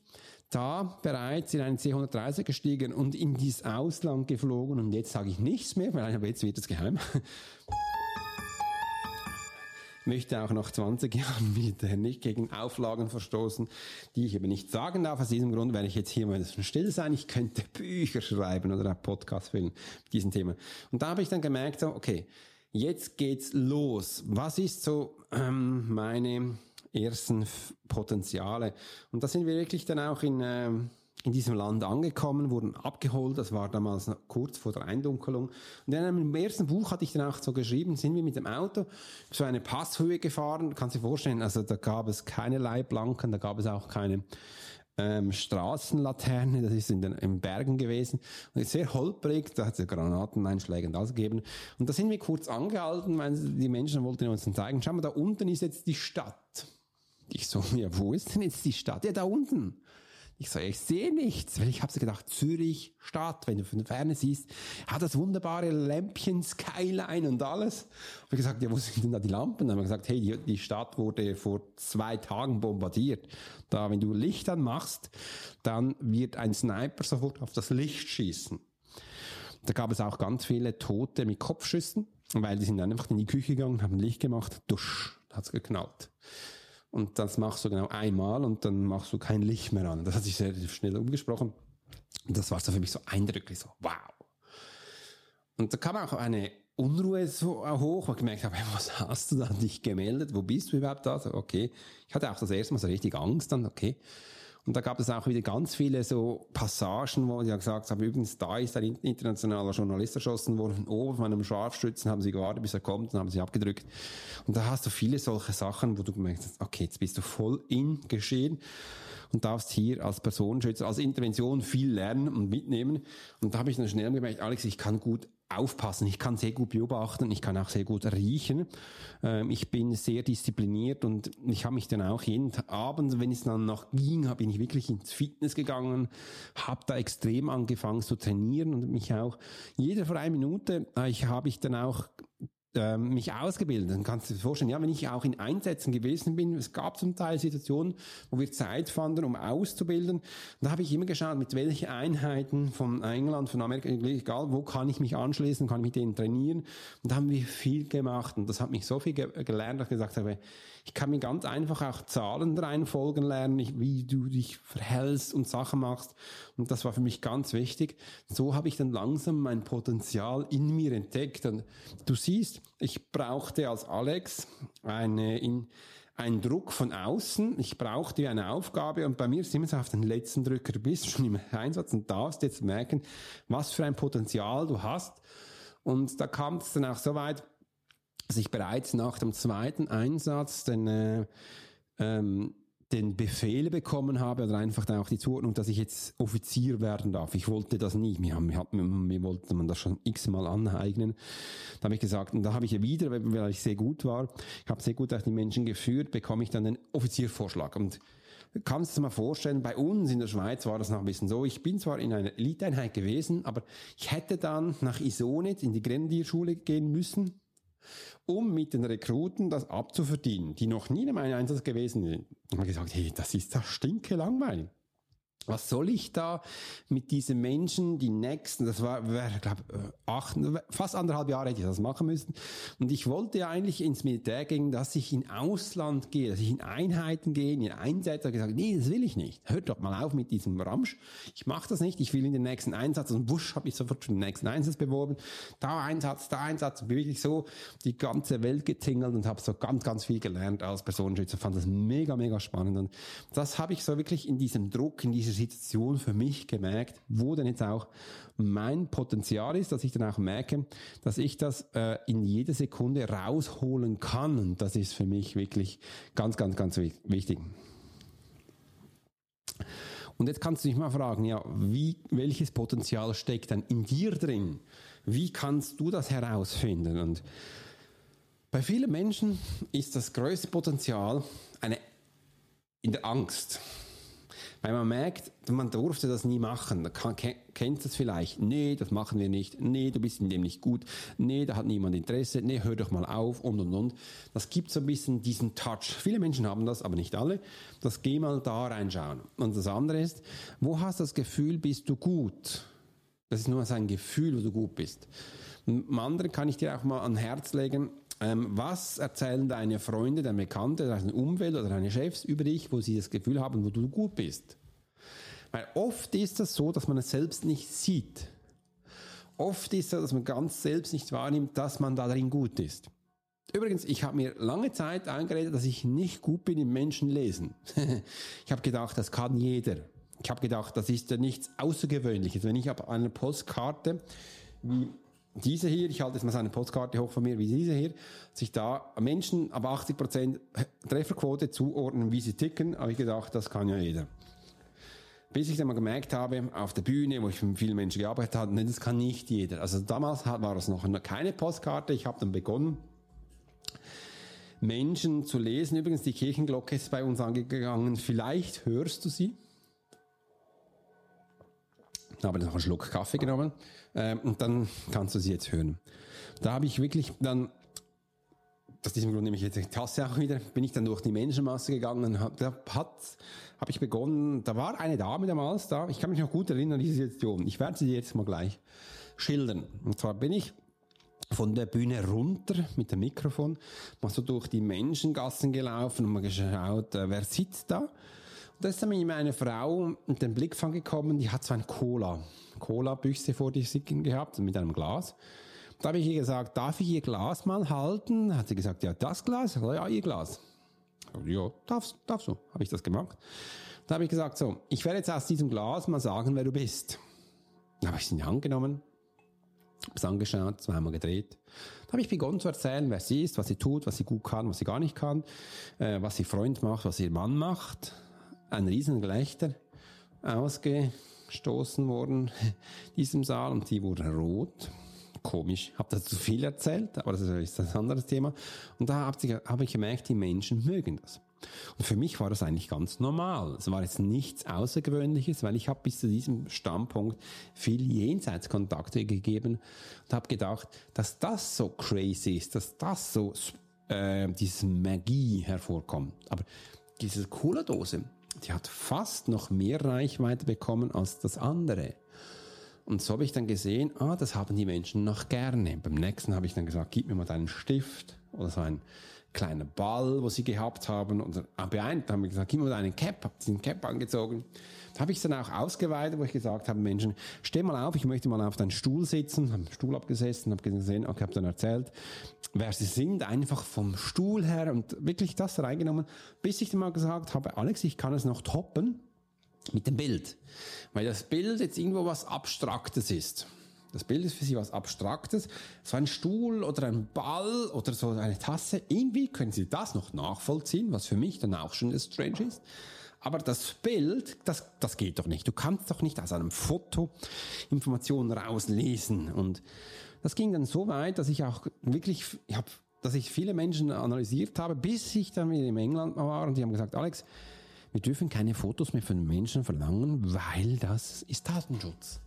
da bereits in einen C-130 gestiegen und in dieses Ausland geflogen und jetzt sage ich nichts mehr, weil jetzt wird es geheim möchte auch nach 20 Jahren Militär nicht gegen Auflagen verstoßen, die ich eben nicht sagen darf. Aus diesem Grund werde ich jetzt hier mal still sein. Ich könnte Bücher schreiben oder einen Podcast filmen mit diesem Thema. Und da habe ich dann gemerkt, so, okay, jetzt geht's los. Was ist so ähm, meine ersten Potenziale? Und da sind wir wirklich dann auch in... Ähm, in diesem Land angekommen, wurden abgeholt. Das war damals kurz vor der Eindunkelung. Und in einem ersten Buch hatte ich dann auch so geschrieben, sind wir mit dem Auto so eine Passhöhe gefahren. Du kannst dir vorstellen, also da gab es keine Leitplanken, da gab es auch keine ähm, Straßenlaterne, das ist in den in Bergen gewesen. Und sehr holprig, da hat es Granateneinschläge und alles gegeben. Und da sind wir kurz angehalten, weil die Menschen wollten uns dann zeigen, schau mal, da unten ist jetzt die Stadt. Ich so, ja, wo ist denn jetzt die Stadt? Ja, da unten. Ich sage, ich sehe nichts, weil ich habe gedacht, Zürich Stadt, wenn du von der Ferne siehst, hat das wunderbare Lämpchen, Skyline und alles. Und ich gesagt, ja, wo sind denn da die Lampen? Dann haben gesagt, hey, die, Stadt wurde vor zwei Tagen bombardiert. Da, wenn du Licht anmachst, dann wird ein Sniper sofort auf das Licht schießen. Da gab es auch ganz viele Tote mit Kopfschüssen, weil die sind dann einfach in die Küche gegangen, haben Licht gemacht, dusch, hat's geknallt. Und das machst du genau einmal und dann machst du kein Licht mehr an. Das hat sich sehr schnell umgesprochen. Und das war so für mich so eindrücklich, so wow. und da kam auch eine Unruhe so hoch, wo ich gemerkt habe, was hast du da dich gemeldet? Wo bist du überhaupt da? So, okay. Ich hatte auch das erste Mal so richtig Angst dann, okay. Und da gab es auch wieder ganz viele so Passagen, wo ich gesagt habe, übrigens, da ist ein internationaler Journalist erschossen worden, oben von einem Scharfschützen haben sie gewartet, bis er kommt, und haben sie abgedrückt. Und da hast du viele solche Sachen, wo du gemerkt hast, okay, jetzt bist du voll in Geschehen und darfst hier als Personenschützer, als Intervention viel lernen und mitnehmen. Und da habe ich dann schnell gemerkt, Alex, ich kann gut aufpassen. Ich kann sehr gut beobachten, ich kann auch sehr gut riechen. Ähm, ich bin sehr diszipliniert und ich habe mich dann auch jeden Abend, wenn es dann noch ging, bin ich wirklich ins Fitness gegangen, habe da extrem angefangen zu trainieren und mich auch jede freie Minute äh, ich habe ich dann auch mich ausgebildet. Dann kannst du dir vorstellen, ja, wenn ich auch in Einsätzen gewesen bin, es gab zum Teil Situationen, wo wir Zeit fanden, um auszubilden. Da habe ich immer geschaut, mit welchen Einheiten von England, von Amerika, egal, wo kann ich mich anschließen, kann ich mit denen trainieren. Und da haben wir viel gemacht und das hat mich so viel ge gelernt, dass ich gesagt habe, ich kann mir ganz einfach auch Zahlen reinfolgen lernen, wie du dich verhältst und Sachen machst. Und das war für mich ganz wichtig. So habe ich dann langsam mein Potenzial in mir entdeckt. Und du siehst, ich brauchte als Alex eine, in, einen Druck von außen. Ich brauchte eine Aufgabe und bei mir ist immer so auf den letzten Drücker, du bist schon im Einsatz und darfst jetzt merken, was für ein Potenzial du hast. Und da kam es dann auch so weit, dass ich bereits nach dem zweiten Einsatz den, äh, ähm, den Befehl bekommen habe oder einfach dann auch die Zuordnung, dass ich jetzt Offizier werden darf. Ich wollte das nicht. Mir, haben, mir wollte man das schon x-mal aneignen. Da habe ich gesagt, und da habe ich ja wieder, weil ich sehr gut war, ich habe sehr gut auch die Menschen geführt, bekomme ich dann den Offiziervorschlag. Und kannst du dir mal vorstellen, bei uns in der Schweiz war das noch ein bisschen so. Ich bin zwar in einer Eliteinheit gewesen, aber ich hätte dann nach Isonet in die Grenadierschule gehen müssen um mit den Rekruten das abzuverdienen, die noch nie in meinem Einsatz gewesen sind. Und habe gesagt, hey, das ist das stinke langweilig was soll ich da mit diesen Menschen, die nächsten, das war, ich glaube, acht, fast anderthalb Jahre hätte ich das machen müssen. Und ich wollte ja eigentlich ins Militär gehen, dass ich in Ausland gehe, dass ich in Einheiten gehe, in Einsätze. Ich gesagt, nee, das will ich nicht. Hört doch mal auf mit diesem Ramsch. Ich mache das nicht. Ich will in den nächsten Einsatz. Und wusch, habe ich sofort schon den nächsten Einsatz beworben. Da Einsatz, da Einsatz. Bin wirklich so die ganze Welt getingelt und habe so ganz, ganz viel gelernt als Personenschützer. Fand das mega, mega spannend. Und das habe ich so wirklich in diesem Druck, in diesem dieser Situation für mich gemerkt, wo denn jetzt auch mein Potenzial ist, dass ich dann auch merke, dass ich das äh, in jeder Sekunde rausholen kann. Und das ist für mich wirklich ganz, ganz, ganz wichtig. Und jetzt kannst du dich mal fragen, ja, wie, welches Potenzial steckt dann in dir drin? Wie kannst du das herausfinden? Und bei vielen Menschen ist das größte Potenzial eine in der Angst. Weil man merkt, man durfte das nie machen. Kann, kennt das vielleicht? Nee, das machen wir nicht. Nee, du bist in dem nicht gut. Nee, da hat niemand Interesse. Nee, hör doch mal auf und und und. Das gibt so ein bisschen diesen Touch. Viele Menschen haben das, aber nicht alle. Das geh mal da reinschauen. Und das andere ist, wo hast du das Gefühl, bist du gut? Das ist nur ein Gefühl, wo du gut bist. Und andere kann ich dir auch mal an Herz legen, ähm, was erzählen deine Freunde, deine Bekannte, deine Umwelt oder deine Chefs über dich, wo sie das Gefühl haben, wo du gut bist? Weil oft ist das so, dass man es selbst nicht sieht. Oft ist es so, dass man ganz selbst nicht wahrnimmt, dass man da drin gut ist. Übrigens, ich habe mir lange Zeit eingeredet, dass ich nicht gut bin im Menschenlesen. ich habe gedacht, das kann jeder. Ich habe gedacht, das ist ja nichts Außergewöhnliches. Wenn ich auf einer Postkarte wie diese hier, ich halte jetzt mal seine Postkarte hoch von mir, wie diese hier, sich da Menschen ab 80% Trefferquote zuordnen, wie sie ticken, habe ich gedacht, das kann ja jeder. Bis ich dann mal gemerkt habe, auf der Bühne, wo ich mit vielen Menschen gearbeitet habe, nee, das kann nicht jeder. Also damals war es noch keine Postkarte, ich habe dann begonnen, Menschen zu lesen. Übrigens, die Kirchenglocke ist bei uns angegangen, vielleicht hörst du sie. Habe noch einen Schluck Kaffee genommen ähm, und dann kannst du sie jetzt hören. Da habe ich wirklich dann, aus diesem Grund nehme ich jetzt die Tasse auch wieder, bin ich dann durch die Menschenmasse gegangen, hab, da hat, habe ich begonnen, da war eine Dame damals da, ich kann mich noch gut erinnern an diese Situation, ich werde sie jetzt mal gleich schildern. Und zwar bin ich von der Bühne runter mit dem Mikrofon, mal so durch die Menschengassen gelaufen und mal geschaut, äh, wer sitzt da? Da ist dann mir eine Frau mit dem Blickfang gekommen, die hat so ein Cola, Cola-Büchse vor sich gehabt mit einem Glas. Da habe ich ihr gesagt, darf ich ihr Glas mal halten? Hat sie gesagt, ja, das Glas? Ja, ihr Glas. Ja, darfst, darfst du. Habe ich das gemacht. Da habe ich gesagt, so, ich werde jetzt aus diesem Glas mal sagen, wer du bist. Da habe ich sie in die Hand genommen, habe es angeschaut, zweimal gedreht. Da habe ich begonnen zu erzählen, wer sie ist, was sie tut, was sie gut kann, was sie gar nicht kann, äh, was sie Freund macht, was ihr Mann macht. Ein Riesengelächter ausgestoßen worden diesem Saal und die wurde rot komisch, habe da zu viel erzählt, aber das ist ein anderes Thema. Und da habe ich, hab ich gemerkt, die Menschen mögen das. Und für mich war das eigentlich ganz normal. Es war jetzt nichts Außergewöhnliches, weil ich habe bis zu diesem Standpunkt viel Jenseitskontakte gegeben und habe gedacht, dass das so crazy ist, dass das so äh, diese Magie hervorkommt. Aber diese Cola-Dose, die hat fast noch mehr Reichweite bekommen als das andere. Und so habe ich dann gesehen, ah, das haben die Menschen noch gerne. Beim nächsten habe ich dann gesagt, gib mir mal deinen Stift oder so ein kleiner Ball, wo sie gehabt haben. Und bei einem haben wir gesagt, gib mir mal deinen Cap, habe diesen Cap angezogen. Da habe ich es dann auch ausgeweitet, wo ich gesagt habe, Menschen, steh mal auf, ich möchte mal auf deinen Stuhl sitzen, habe den Stuhl abgesessen, habe gesehen, okay, habe dann erzählt, wer sie sind, einfach vom Stuhl her und wirklich das reingenommen, bis ich dann mal gesagt habe, Alex, ich kann es noch toppen mit dem Bild. Weil das Bild jetzt irgendwo was Abstraktes ist. Das Bild ist für sie was Abstraktes. So ein Stuhl oder ein Ball oder so eine Tasse. Irgendwie können sie das noch nachvollziehen, was für mich dann auch schon strange ist. Aber das Bild, das, das geht doch nicht. Du kannst doch nicht aus einem Foto Informationen rauslesen. Und das ging dann so weit, dass ich auch wirklich, ich hab, dass ich viele Menschen analysiert habe, bis ich dann wieder in England war und die haben gesagt, Alex, wir dürfen keine Fotos mehr von Menschen verlangen, weil das ist Datenschutz.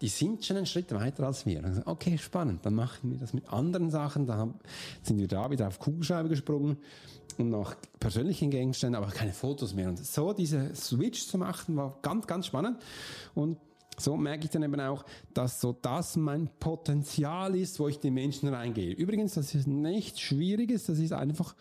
Die sind schon einen Schritt weiter als wir. Also, okay, spannend. Dann machen wir das mit anderen Sachen. Da sind wir da wieder auf Kugelschreiber gesprungen und noch persönlichen Gegenständen, aber keine Fotos mehr. Und so diese Switch zu machen, war ganz, ganz spannend. Und so merke ich dann eben auch, dass so das mein Potenzial ist, wo ich den Menschen reingehe. Übrigens, das ist nichts Schwieriges, das ist einfach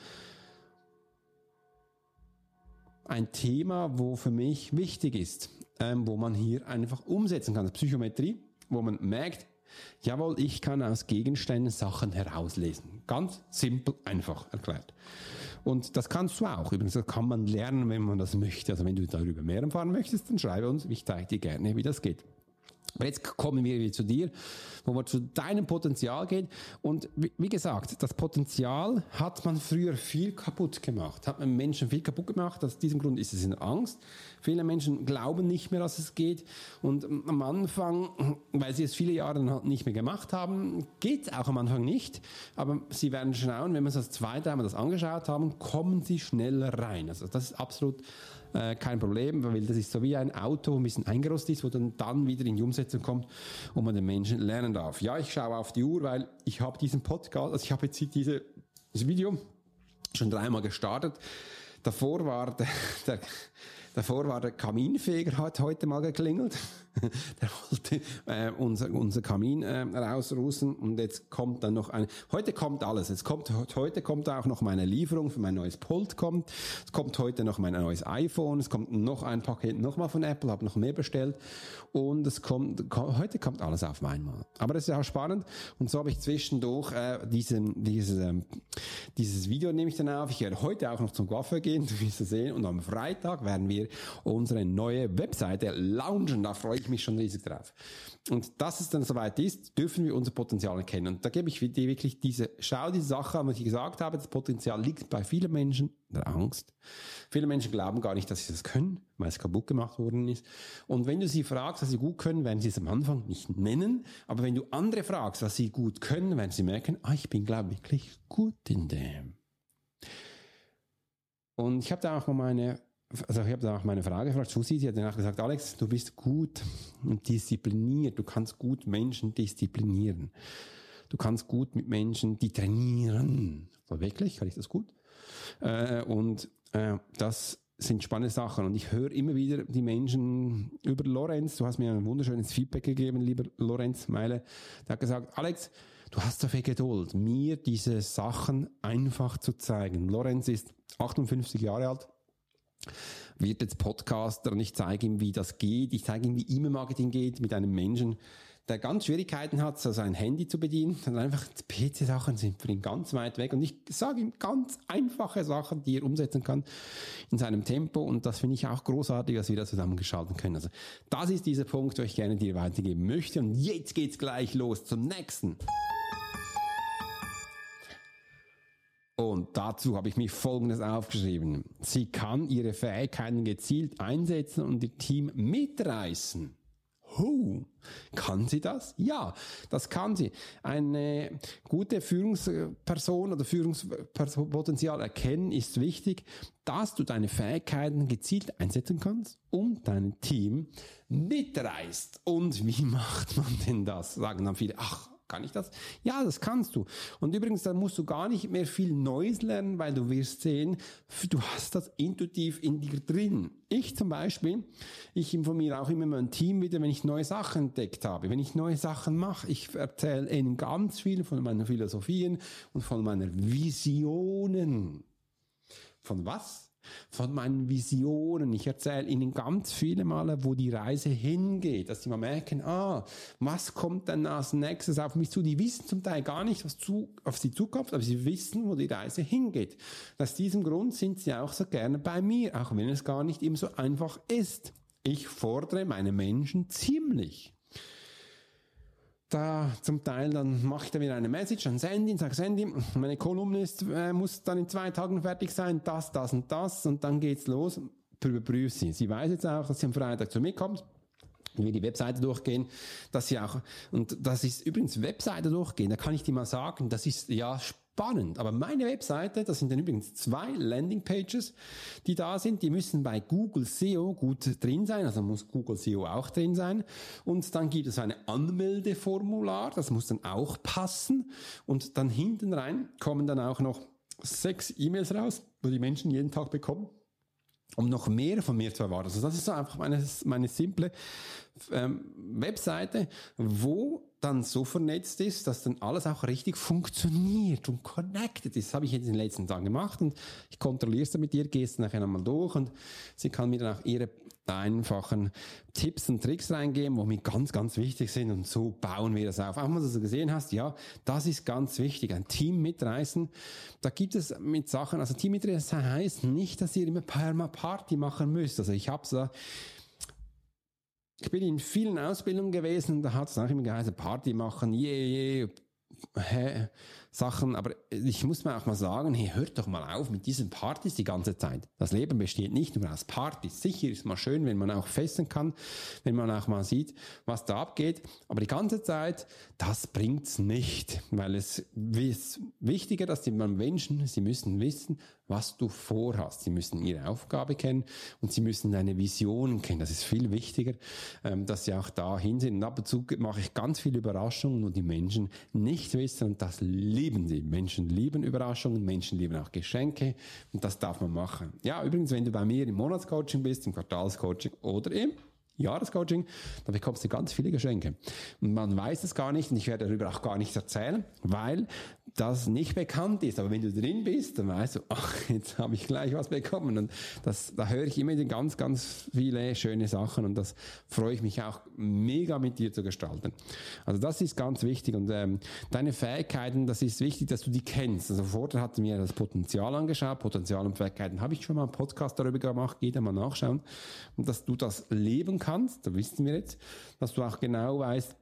ein Thema, wo für mich wichtig ist, ähm, wo man hier einfach umsetzen kann. Psychometrie, wo man merkt, jawohl, ich kann aus Gegenständen Sachen herauslesen. Ganz simpel, einfach erklärt. Und das kannst du auch. Übrigens, das kann man lernen, wenn man das möchte. Also wenn du darüber mehr erfahren möchtest, dann schreibe uns. Ich zeige dir gerne, wie das geht. Aber jetzt kommen wir wieder zu dir, wo man zu deinem Potenzial geht. Und wie gesagt, das Potenzial hat man früher viel kaputt gemacht, hat man Menschen viel kaputt gemacht. Aus diesem Grund ist es in Angst. Viele Menschen glauben nicht mehr, dass es geht. Und am Anfang, weil sie es viele Jahre halt nicht mehr gemacht haben, geht es auch am Anfang nicht. Aber sie werden schauen, wenn wir es das zweite einmal das angeschaut haben, kommen sie schneller rein. Also das ist absolut äh, kein Problem, weil das ist so wie ein Auto, ein bisschen eingerostet ist, wo dann, dann wieder in die Umsetzung kommt und man den Menschen lernen darf. Ja, ich schaue auf die Uhr, weil ich habe diesen Podcast, also ich habe jetzt diese, dieses Video schon dreimal gestartet. Davor war der, der Davor war der Kaminfeger, hat heute mal geklingelt. der wollte äh, unser, unser Kamin äh, rausrußen und jetzt kommt dann noch ein, heute kommt alles. Jetzt kommt, heute kommt auch noch meine Lieferung für mein neues Pult kommt. Es kommt heute noch mein neues iPhone. Es kommt noch ein Paket nochmal von Apple, habe noch mehr bestellt. Und es kommt, heute kommt alles auf einmal. Aber das ist auch spannend. Und so habe ich zwischendurch äh, diesen, dieses, ähm, dieses Video nehme ich dann auf. Ich werde heute auch noch zum Coiffeur gehen, wie Sie sehen. Und am Freitag werden wir unsere neue Webseite launchen. Da freue ich mich schon riesig drauf. Und dass es dann soweit ist, dürfen wir unser Potenzial erkennen. Und da gebe ich dir wirklich diese, schau diese Sache an, was ich gesagt habe. Das Potenzial liegt bei vielen Menschen der Angst. Viele Menschen glauben gar nicht, dass sie das können, weil es kaputt gemacht worden ist. Und wenn du sie fragst, was sie gut können, werden sie es am Anfang nicht nennen. Aber wenn du andere fragst, was sie gut können, werden sie merken, ah, ich bin, glaube ich, wirklich gut in dem. Und ich habe da auch mal meine, also ich habe da auch meine Frage gefragt, Susi, sie hat danach gesagt, Alex, du bist gut und diszipliniert, du kannst gut Menschen disziplinieren. Du kannst gut mit Menschen, die trainieren. So wirklich, kann ich das gut? Äh, und äh, das sind spannende Sachen. Und ich höre immer wieder die Menschen über Lorenz, du hast mir ein wunderschönes Feedback gegeben, lieber Lorenz Meile, der hat gesagt, Alex, du hast so viel Geduld, mir diese Sachen einfach zu zeigen. Lorenz ist 58 Jahre alt, wird jetzt Podcaster und ich zeige ihm, wie das geht. Ich zeige ihm, wie E-Mail-Marketing geht mit einem Menschen, der ganz Schwierigkeiten hat, so sein Handy zu bedienen. Dann einfach PC-Sachen sind für ihn ganz weit weg. Und ich sage ihm ganz einfache Sachen, die er umsetzen kann in seinem Tempo. Und das finde ich auch großartig, dass wir das zusammengeschalten können. Also das ist dieser Punkt, wo ich gerne dir weitergeben möchte. Und jetzt geht's gleich los zum nächsten. Und dazu habe ich mir Folgendes aufgeschrieben. Sie kann ihre Fähigkeiten gezielt einsetzen und ihr Team mitreißen. Huh. Kann sie das? Ja, das kann sie. Eine gute Führungsperson oder Führungspotenzial erkennen ist wichtig, dass du deine Fähigkeiten gezielt einsetzen kannst und dein Team mitreißt. Und wie macht man denn das? Sagen dann viele, ach, kann ich das? Ja, das kannst du. Und übrigens, da musst du gar nicht mehr viel Neues lernen, weil du wirst sehen, du hast das intuitiv in dir drin. Ich zum Beispiel, ich informiere auch immer mein Team wieder, wenn ich neue Sachen entdeckt habe, wenn ich neue Sachen mache. Ich erzähle ihnen ganz viel von meinen Philosophien und von meinen Visionen. Von was? Von meinen Visionen. Ich erzähle ihnen ganz viele Male, wo die Reise hingeht, dass sie mal merken, ah, was kommt denn als nächstes auf mich zu? Die wissen zum Teil gar nicht, was zu, auf sie zukommt, aber sie wissen, wo die Reise hingeht. Aus diesem Grund sind sie auch so gerne bei mir, auch wenn es gar nicht immer so einfach ist. Ich fordere meine Menschen ziemlich da zum Teil, dann mache ich da wieder eine Message an Sandy und sage, Sandy, meine Kolumnist äh, muss dann in zwei Tagen fertig sein, das, das und das und dann geht's los, überprüfe sie. Sie weiß jetzt auch, dass sie am Freitag zu mir kommt wenn wir die Webseite durchgehen, dass sie auch, und das ist übrigens Webseite durchgehen, da kann ich dir mal sagen, das ist ja spannend. Aber meine Webseite, das sind dann übrigens zwei Landingpages, die da sind, die müssen bei Google SEO gut drin sein, also muss Google SEO auch drin sein. Und dann gibt es eine Anmeldeformular, das muss dann auch passen. Und dann hinten rein kommen dann auch noch sechs E-Mails raus, wo die Menschen jeden Tag bekommen um noch mehr von mir zu erwarten. Also das ist so einfach meine, meine simple ähm, Webseite, wo dann so vernetzt ist, dass dann alles auch richtig funktioniert und connected ist. Das habe ich jetzt in den letzten Tagen gemacht und ich kontrolliere es mit ihr, gehe es nachher nochmal durch und sie kann mir dann auch ihre einfachen Tipps und Tricks reingeben, wo mir ganz, ganz wichtig sind und so bauen wir das auf. Auch dass du gesehen hast, ja, das ist ganz wichtig. Ein Team mitreißen, da gibt es mit Sachen, also Team mitreißen heißt nicht, dass ihr immer Party machen müsst. Also ich habe so ich bin in vielen Ausbildungen gewesen, da hat es auch immer geheißen, Party machen, yeah, yeah, Sachen, aber ich muss mir auch mal sagen, hey, hört doch mal auf mit diesen Partys die ganze Zeit. Das Leben besteht nicht nur aus Partys. Sicher ist mal schön, wenn man auch festen kann, wenn man auch mal sieht, was da abgeht, aber die ganze Zeit, das bringt's nicht, weil es ist wichtiger, dass die Menschen, sie müssen wissen, was du vorhast. Sie müssen ihre Aufgabe kennen und sie müssen deine Visionen kennen. Das ist viel wichtiger, ähm, dass sie auch dahin sind. Und ab und zu mache ich ganz viele Überraschungen, wo die Menschen nicht wissen und das lieben sie. Menschen lieben Überraschungen, Menschen lieben auch Geschenke und das darf man machen. Ja, übrigens, wenn du bei mir im Monatscoaching bist, im Quartalscoaching oder im Jahrescoaching, da bekommst du ganz viele Geschenke. Und man weiß es gar nicht und ich werde darüber auch gar nichts erzählen, weil das nicht bekannt ist. Aber wenn du drin bist, dann weißt du, ach, jetzt habe ich gleich was bekommen. Und das, da höre ich immer ganz, ganz viele schöne Sachen und das freue ich mich auch mega mit dir zu gestalten. Also das ist ganz wichtig und ähm, deine Fähigkeiten, das ist wichtig, dass du die kennst. Also vorher hatten wir das Potenzial angeschaut. Potenzial und Fähigkeiten habe ich schon mal einen Podcast darüber gemacht, da mal nachschauen. Und dass du das leben kannst, da wissen wir jetzt, dass du auch genau weißt,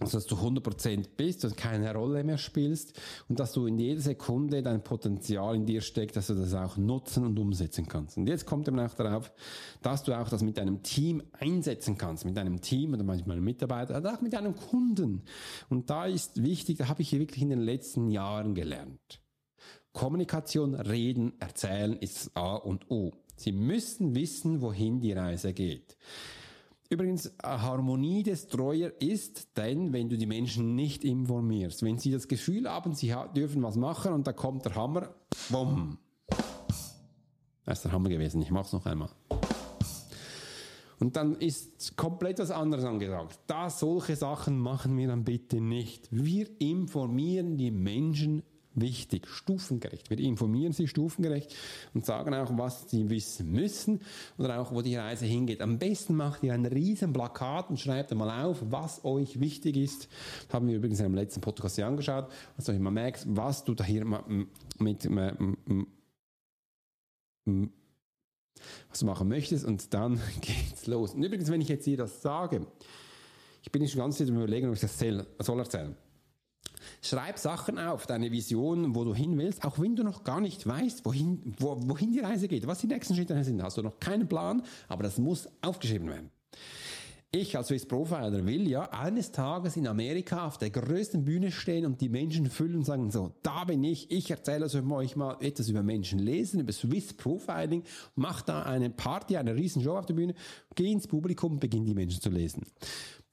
also dass du 100% bist und keine Rolle mehr spielst und dass du in jeder Sekunde dein Potenzial in dir steckt, dass du das auch nutzen und umsetzen kannst. Und jetzt kommt eben auch darauf, dass du auch das mit deinem Team einsetzen kannst, mit deinem Team oder manchmal einem Mitarbeiter oder auch mit deinem Kunden. Und da ist wichtig, da habe ich wirklich in den letzten Jahren gelernt. Kommunikation, Reden, Erzählen ist A und O. Sie müssen wissen, wohin die Reise geht. Übrigens, Harmonie des ist denn, wenn du die Menschen nicht informierst. Wenn sie das Gefühl haben, sie dürfen was machen und da kommt der Hammer, bumm. Das ist der Hammer gewesen. Ich mach's noch einmal. Und dann ist komplett was anderes angesagt. Da solche Sachen machen wir dann bitte nicht. Wir informieren die Menschen wichtig, stufengerecht. Wir informieren Sie stufengerecht und sagen auch, was Sie wissen müssen oder auch, wo die Reise hingeht. Am besten macht ihr ein riesen Plakat und schreibt einmal auf, was euch wichtig ist. Das haben wir übrigens im letzten Podcast angeschaut, dass du mal merkst, was du da hier mit, was du machen möchtest und dann geht's los. Und übrigens, wenn ich jetzt hier das sage, ich bin schon ganz wieder überlegen, ob ich das soll erzählen. Schreib Sachen auf, deine Vision, wo du hin willst, auch wenn du noch gar nicht weißt, wohin, wo, wohin die Reise geht, was die nächsten Schritte sind. Hast du noch keinen Plan, aber das muss aufgeschrieben werden. Ich als Swiss Profiler will ja eines Tages in Amerika auf der größten Bühne stehen und die Menschen füllen und sagen so, da bin ich, ich erzähle euch mal etwas über Menschen lesen, über Swiss Profiling, mach da eine Party, eine riesen Show auf der Bühne, geh ins Publikum, beginn die Menschen zu lesen.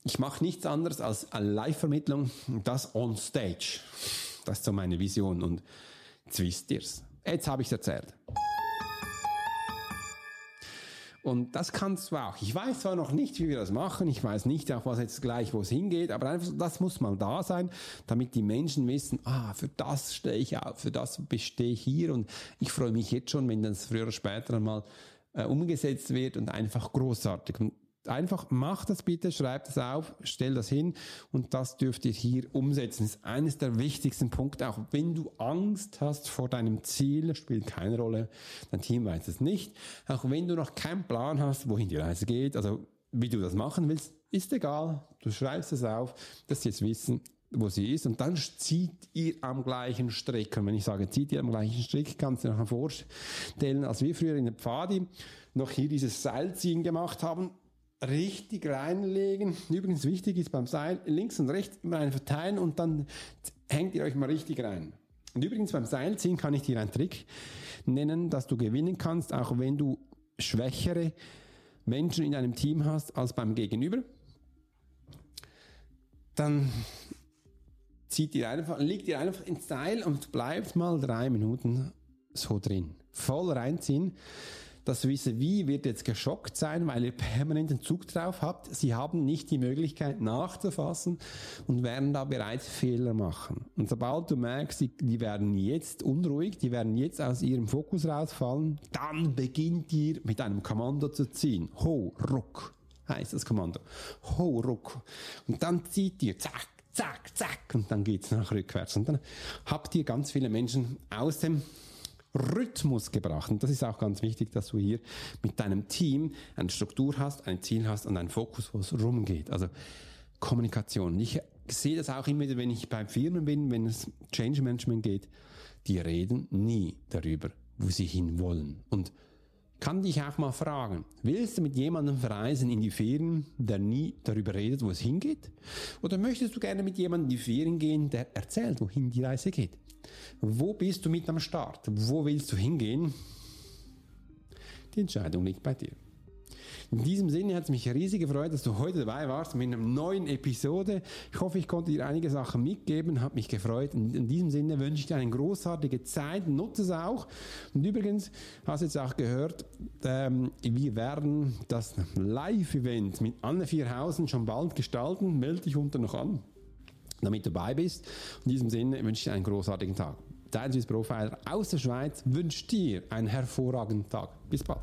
Ich mache nichts anderes als eine Live-Vermittlung, das on stage. Das ist so meine Vision und jetzt wisst ihr's. Jetzt habe ich es erzählt. Und das kannst du auch. Ich weiß zwar noch nicht, wie wir das machen, ich weiß nicht auch, was jetzt gleich, wo es hingeht, aber einfach, das muss mal da sein, damit die Menschen wissen, ah, für das stehe ich auf, für das bestehe ich hier und ich freue mich jetzt schon, wenn das früher oder später einmal äh, umgesetzt wird und einfach großartig. Und Einfach macht das bitte, schreibt es auf, stell das hin und das dürft ihr hier umsetzen. Das ist eines der wichtigsten Punkte. Auch wenn du Angst hast vor deinem Ziel, spielt keine Rolle. Dein Team weiß es nicht. Auch wenn du noch keinen Plan hast, wohin die Reise geht, also wie du das machen willst, ist egal. Du schreibst es auf, dass sie jetzt wissen, wo sie ist und dann zieht ihr am gleichen Strick. Und wenn ich sage, zieht ihr am gleichen Strick, kannst du dir nachher vorstellen, als wir früher in der Pfadi noch hier dieses Seilziehen gemacht haben, richtig reinlegen. Übrigens wichtig ist beim Seil links und rechts immer einen verteilen und dann hängt ihr euch mal richtig rein. Und übrigens beim Seilziehen kann ich dir einen Trick nennen, dass du gewinnen kannst, auch wenn du schwächere Menschen in deinem Team hast als beim Gegenüber. Dann zieht ihr einfach, liegt ihr einfach ins Seil und bleibt mal drei Minuten so drin. Voll reinziehen. Das Vis-a-vis wird jetzt geschockt sein, weil ihr permanenten Zug drauf habt. Sie haben nicht die Möglichkeit nachzufassen und werden da bereits Fehler machen. Und sobald du merkst, die, die werden jetzt unruhig, die werden jetzt aus ihrem Fokus rausfallen, dann beginnt ihr mit einem Kommando zu ziehen. Ho, ruck heißt das Kommando. Ho, ruck. Und dann zieht ihr, zack, zack, zack, und dann geht's nach rückwärts. Und dann habt ihr ganz viele Menschen aus dem Rhythmus gebracht. Und das ist auch ganz wichtig, dass du hier mit deinem Team eine Struktur hast, ein Ziel hast und einen Fokus, wo es rumgeht. Also Kommunikation. Ich sehe das auch immer wieder, wenn ich bei Firmen bin, wenn es Change Management geht, die reden nie darüber, wo sie hinwollen. Und kann dich auch mal fragen, willst du mit jemandem verreisen in die Ferien, der nie darüber redet, wo es hingeht? Oder möchtest du gerne mit jemandem in die Ferien gehen, der erzählt, wohin die Reise geht? Wo bist du mit am Start? Wo willst du hingehen? Die Entscheidung liegt bei dir. In diesem Sinne hat es mich riesig gefreut, dass du heute dabei warst mit einer neuen Episode. Ich hoffe, ich konnte dir einige Sachen mitgeben, hat mich gefreut. In diesem Sinne wünsche ich dir eine großartige Zeit, nutze es auch. Und übrigens, hast du jetzt auch gehört, ähm, wir werden das Live-Event mit Anne Vierhausen schon bald gestalten. Melde dich unter noch an damit du dabei bist. In diesem Sinne wünsche ich dir einen großartigen Tag. Dein Swiss Profiler aus der Schweiz wünscht dir einen hervorragenden Tag. Bis bald.